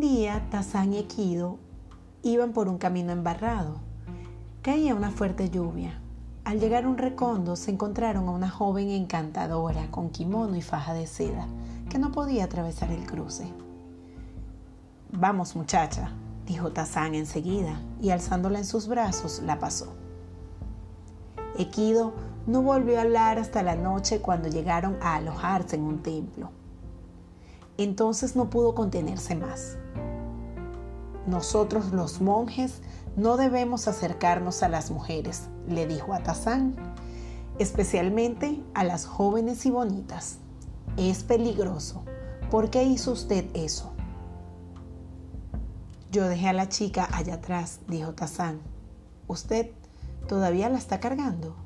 día, Tazán y Equido iban por un camino embarrado. Caía una fuerte lluvia. Al llegar a un recondo se encontraron a una joven encantadora con kimono y faja de seda que no podía atravesar el cruce. Vamos muchacha, dijo Tazán enseguida y alzándola en sus brazos la pasó. Equido no volvió a hablar hasta la noche cuando llegaron a alojarse en un templo. Entonces no pudo contenerse más. Nosotros los monjes no debemos acercarnos a las mujeres, le dijo a Tazán, especialmente a las jóvenes y bonitas. Es peligroso. ¿Por qué hizo usted eso? Yo dejé a la chica allá atrás, dijo Tazán. ¿Usted todavía la está cargando?